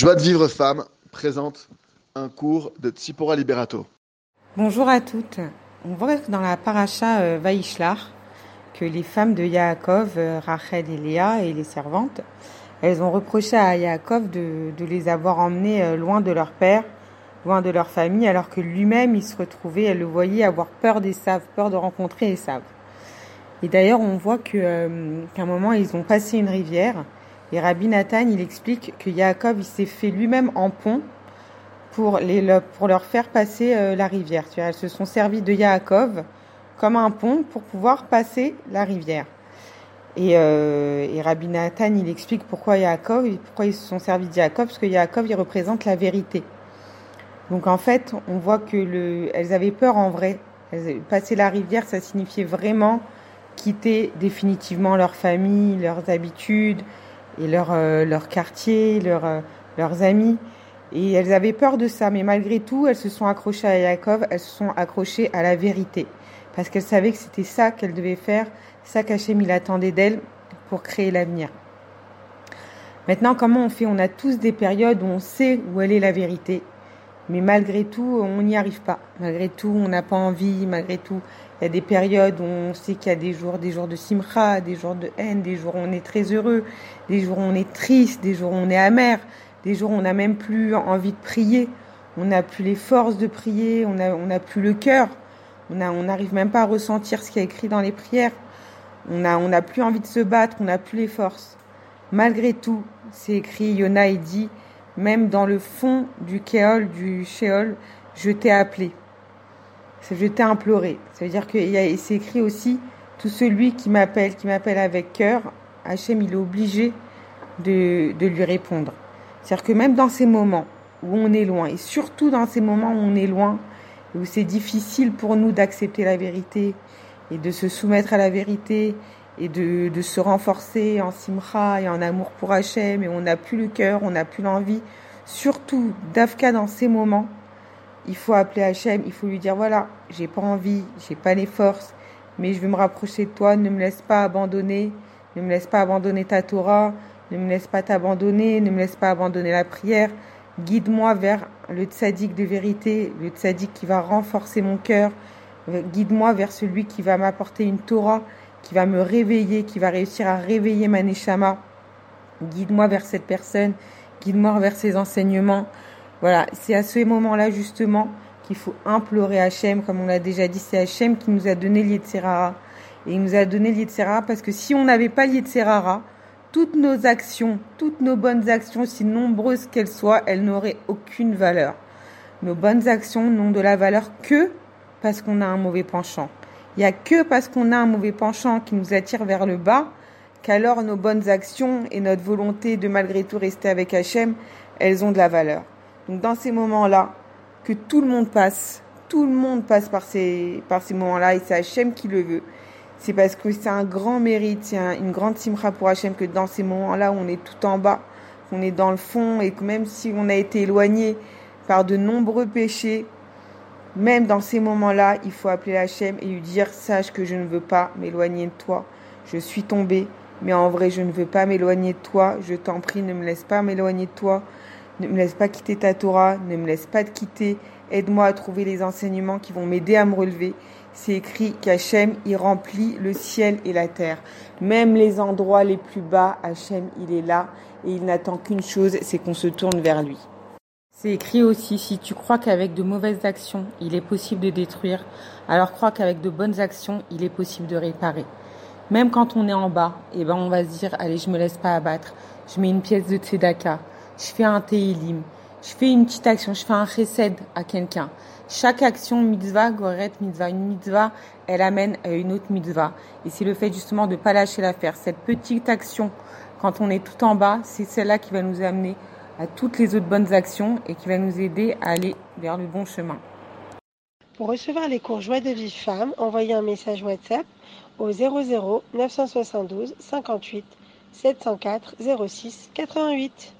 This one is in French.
Joie de vivre femme présente un cours de Tsipora Liberato. Bonjour à toutes. On voit dans la paracha euh, Vaishlar que les femmes de Yaakov, euh, Rachel et Léa et les servantes, elles ont reproché à Yaakov de, les avoir emmenées euh, loin de leur père, loin de leur famille, alors que lui-même il se retrouvait, elle le voyait avoir peur des saves, peur de rencontrer saves. Et d'ailleurs, on voit qu'à un moment ils ont passé une rivière et Rabbi Nathan il explique que Yaakov il s'est fait lui-même en pont pour les pour leur faire passer euh, la rivière. Tu vois, elles se sont servies de Yaakov comme un pont pour pouvoir passer la rivière. Et, euh, Rabbi Nathan, il explique pourquoi Yaakov, pourquoi ils se sont servis de Yaakov, parce que Yaakov, il représente la vérité. Donc en fait, on voit que le, elles avaient peur en vrai. Passer la rivière, ça signifiait vraiment quitter définitivement leur famille, leurs habitudes et leur, euh, quartier, euh, leurs amis. Et elles avaient peur de ça, mais malgré tout, elles se sont accrochées à Yaakov, elles se sont accrochées à la vérité. Parce qu'elles savaient que c'était ça qu'elles devaient faire, ça qu'Hachem il attendait d'elles pour créer l'avenir. Maintenant, comment on fait? On a tous des périodes où on sait où elle est la vérité, mais malgré tout, on n'y arrive pas. Malgré tout, on n'a pas envie, malgré tout, il y a des périodes où on sait qu'il y a des jours, des jours de simcha, des jours de haine, des jours où on est très heureux, des jours où on est triste, des jours où on est amer, des jours où on n'a même plus envie de prier, on n'a plus les forces de prier, on n'a plus le cœur, on n'arrive même pas à ressentir ce qui est écrit dans les prières, on n'a plus envie de se battre, on n'a plus les forces. Malgré tout, c'est écrit, Yona il dit, même dans le fond du Kéol, du Sheol, je t'ai appelé. Je t'ai imploré. Ça veut dire que c'est écrit aussi, tout celui qui m'appelle, qui m'appelle avec cœur, Hachem, il est obligé de, de lui répondre. C'est-à-dire que même dans ces moments où on est loin, et surtout dans ces moments où on est loin, où c'est difficile pour nous d'accepter la vérité et de se soumettre à la vérité et de, se renforcer en simra et en amour pour Hachem et on n'a plus le cœur, on n'a plus l'envie. Surtout, d'Afka dans ces moments, il faut appeler Hachem, il faut lui dire voilà, j'ai pas envie, j'ai pas les forces, mais je veux me rapprocher de toi, ne me laisse pas abandonner, ne me laisse pas abandonner ta Torah, ne me laisse pas t'abandonner, ne me laisse pas abandonner la prière. Guide-moi vers le tzaddik de vérité, le tzaddik qui va renforcer mon cœur. Guide-moi vers celui qui va m'apporter une Torah, qui va me réveiller, qui va réussir à réveiller ma neshama. Guide-moi vers cette personne, guide-moi vers ses enseignements. Voilà, c'est à ce moment-là justement qu'il faut implorer Hachem, comme on l'a déjà dit, c'est Hachem qui nous a donné l'Yetzerara. Et il nous a donné l'Yetzerara parce que si on n'avait pas l'Yetzerara, toutes nos actions, toutes nos bonnes actions, si nombreuses qu'elles soient, elles n'auraient aucune valeur. Nos bonnes actions n'ont de la valeur que parce qu'on a un mauvais penchant. Il n'y a que parce qu'on a un mauvais penchant qui nous attire vers le bas qu'alors nos bonnes actions et notre volonté de malgré tout rester avec Hachem, elles ont de la valeur. Donc dans ces moments-là, que tout le monde passe, tout le monde passe par ces, par ces moments-là et c'est Hachem qui le veut c'est parce que c'est un grand mérite, c'est une grande simra pour Hachem que dans ces moments-là on est tout en bas, qu'on est dans le fond et que même si on a été éloigné par de nombreux péchés, même dans ces moments-là, il faut appeler Hachem et lui dire sache que je ne veux pas m'éloigner de toi. Je suis tombé, mais en vrai, je ne veux pas m'éloigner de toi. Je t'en prie, ne me laisse pas m'éloigner de toi. Ne me laisse pas quitter ta Torah, ne me laisse pas te quitter. Aide-moi à trouver les enseignements qui vont m'aider à me relever c'est écrit qu'Hachem, il remplit le ciel et la terre. Même les endroits les plus bas, Hachem, il est là et il n'attend qu'une chose, c'est qu'on se tourne vers lui. C'est écrit aussi, si tu crois qu'avec de mauvaises actions, il est possible de détruire, alors crois qu'avec de bonnes actions, il est possible de réparer. Même quand on est en bas, eh ben, on va se dire, allez, je me laisse pas abattre. Je mets une pièce de tzedaka. Je fais un teilim. Je fais une petite action. Je fais un chesed à quelqu'un. Chaque action mitzvah, goret mitzvah, une mitzvah, elle amène à une autre mitzvah. Et c'est le fait justement de pas lâcher l'affaire. Cette petite action, quand on est tout en bas, c'est celle-là qui va nous amener à toutes les autres bonnes actions et qui va nous aider à aller vers le bon chemin. Pour recevoir les cours Joie de vie femme, envoyez un message WhatsApp au 00 972 58 704 06 88.